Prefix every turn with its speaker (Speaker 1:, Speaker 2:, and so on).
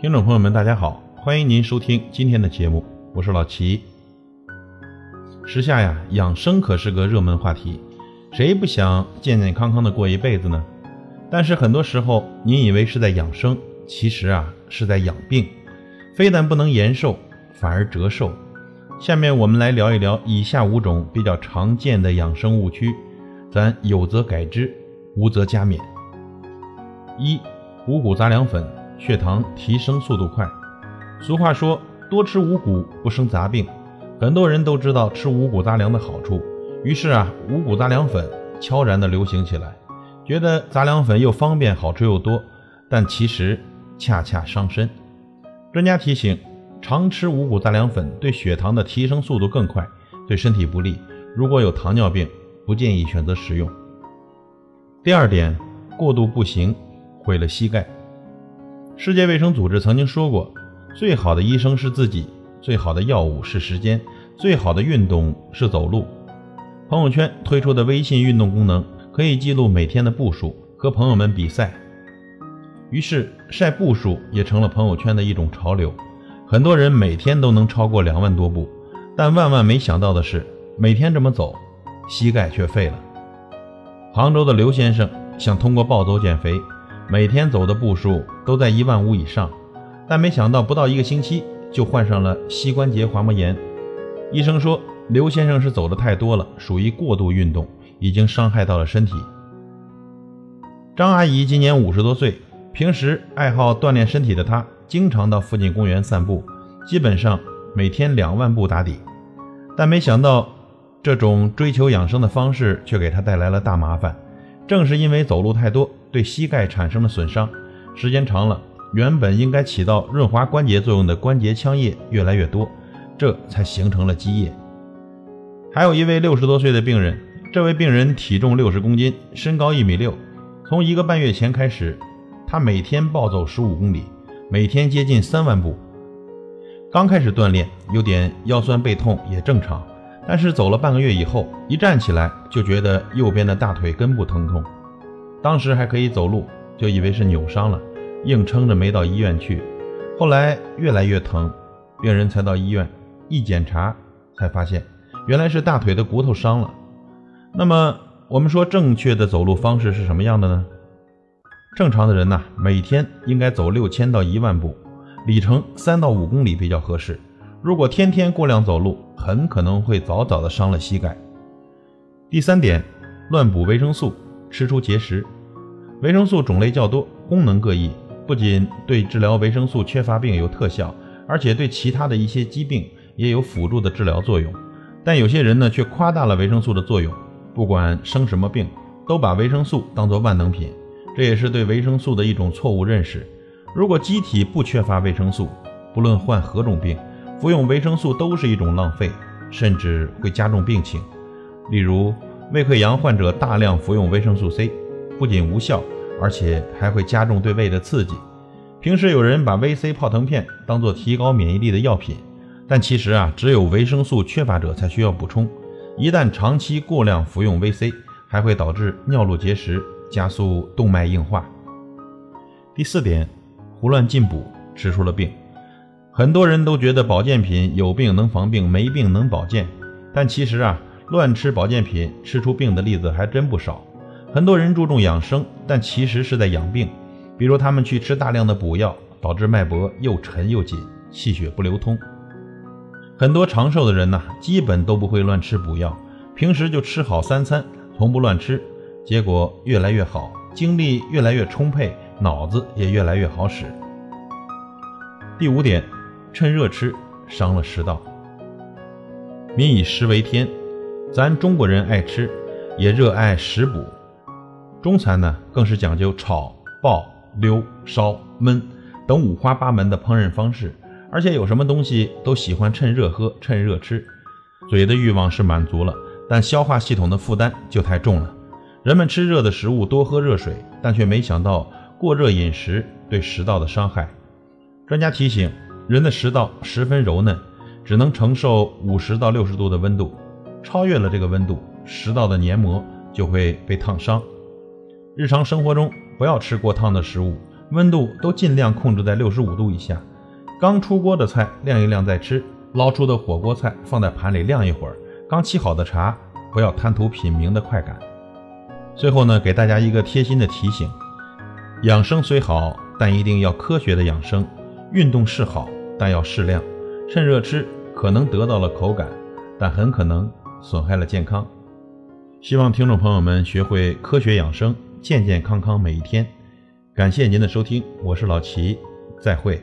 Speaker 1: 听众朋友们，大家好，欢迎您收听今天的节目，我是老齐。时下呀，养生可是个热门话题，谁不想健健康康的过一辈子呢？但是很多时候，您以为是在养生，其实啊是在养病，非但不能延寿，反而折寿。下面我们来聊一聊以下五种比较常见的养生误区，咱有则改之，无则加勉。一、五谷杂粮粉。血糖提升速度快，俗话说多吃五谷不生杂病，很多人都知道吃五谷杂粮的好处，于是啊，五谷杂粮粉悄然的流行起来，觉得杂粮粉又方便好吃又多，但其实恰恰伤身。专家提醒，常吃五谷杂粮粉对血糖的提升速度更快，对身体不利。如果有糖尿病，不建议选择食用。第二点，过度步行毁了膝盖。世界卫生组织曾经说过，最好的医生是自己，最好的药物是时间，最好的运动是走路。朋友圈推出的微信运动功能可以记录每天的步数，和朋友们比赛。于是晒步数也成了朋友圈的一种潮流，很多人每天都能超过两万多步。但万万没想到的是，每天这么走，膝盖却废了。杭州的刘先生想通过暴走减肥。每天走的步数都在一万五以上，但没想到不到一个星期就患上了膝关节滑膜炎。医生说刘先生是走的太多了，属于过度运动，已经伤害到了身体。张阿姨今年五十多岁，平时爱好锻炼身体的她，经常到附近公园散步，基本上每天两万步打底。但没想到这种追求养生的方式却给他带来了大麻烦。正是因为走路太多，对膝盖产生了损伤，时间长了，原本应该起到润滑关节作用的关节腔液越来越多，这才形成了积液。还有一位六十多岁的病人，这位病人体重六十公斤，身高一米六，从一个半月前开始，他每天暴走十五公里，每天接近三万步。刚开始锻炼，有点腰酸背痛也正常。但是走了半个月以后，一站起来就觉得右边的大腿根部疼痛，当时还可以走路，就以为是扭伤了，硬撑着没到医院去。后来越来越疼，病人才到医院一检查，才发现原来是大腿的骨头伤了。那么我们说正确的走路方式是什么样的呢？正常的人呐，每天应该走六千到一万步，里程三到五公里比较合适。如果天天过量走路，很可能会早早的伤了膝盖。第三点，乱补维生素，吃出结石。维生素种类较多，功能各异，不仅对治疗维生素缺乏病有特效，而且对其他的一些疾病也有辅助的治疗作用。但有些人呢，却夸大了维生素的作用，不管生什么病，都把维生素当作万能品，这也是对维生素的一种错误认识。如果机体不缺乏维生素，不论患何种病，服用维生素都是一种浪费，甚至会加重病情。例如，胃溃疡患者大量服用维生素 C，不仅无效，而且还会加重对胃的刺激。平时有人把 VC 泡腾片当做提高免疫力的药品，但其实啊，只有维生素缺乏者才需要补充。一旦长期过量服用 VC，还会导致尿路结石，加速动脉硬化。第四点，胡乱进补，吃出了病。很多人都觉得保健品有病能防病，没病能保健，但其实啊，乱吃保健品吃出病的例子还真不少。很多人注重养生，但其实是在养病。比如他们去吃大量的补药，导致脉搏又沉又紧，气血不流通。很多长寿的人呢，基本都不会乱吃补药，平时就吃好三餐，从不乱吃，结果越来越好，精力越来越充沛，脑子也越来越好使。第五点。趁热吃，伤了食道。民以食为天，咱中国人爱吃，也热爱食补。中餐呢，更是讲究炒、爆、溜、烧、焖等五花八门的烹饪方式，而且有什么东西都喜欢趁热喝、趁热吃。嘴的欲望是满足了，但消化系统的负担就太重了。人们吃热的食物，多喝热水，但却没想到过热饮食对食道的伤害。专家提醒。人的食道十分柔嫩，只能承受五十到六十度的温度，超越了这个温度，食道的黏膜就会被烫伤。日常生活中不要吃过烫的食物，温度都尽量控制在六十五度以下。刚出锅的菜晾一晾再吃，捞出的火锅菜放在盘里晾一会儿。刚沏好的茶，不要贪图品茗的快感。最后呢，给大家一个贴心的提醒：养生虽好，但一定要科学的养生。运动是好，但要适量。趁热吃，可能得到了口感，但很可能损害了健康。希望听众朋友们学会科学养生，健健康康每一天。感谢您的收听，我是老齐，再会。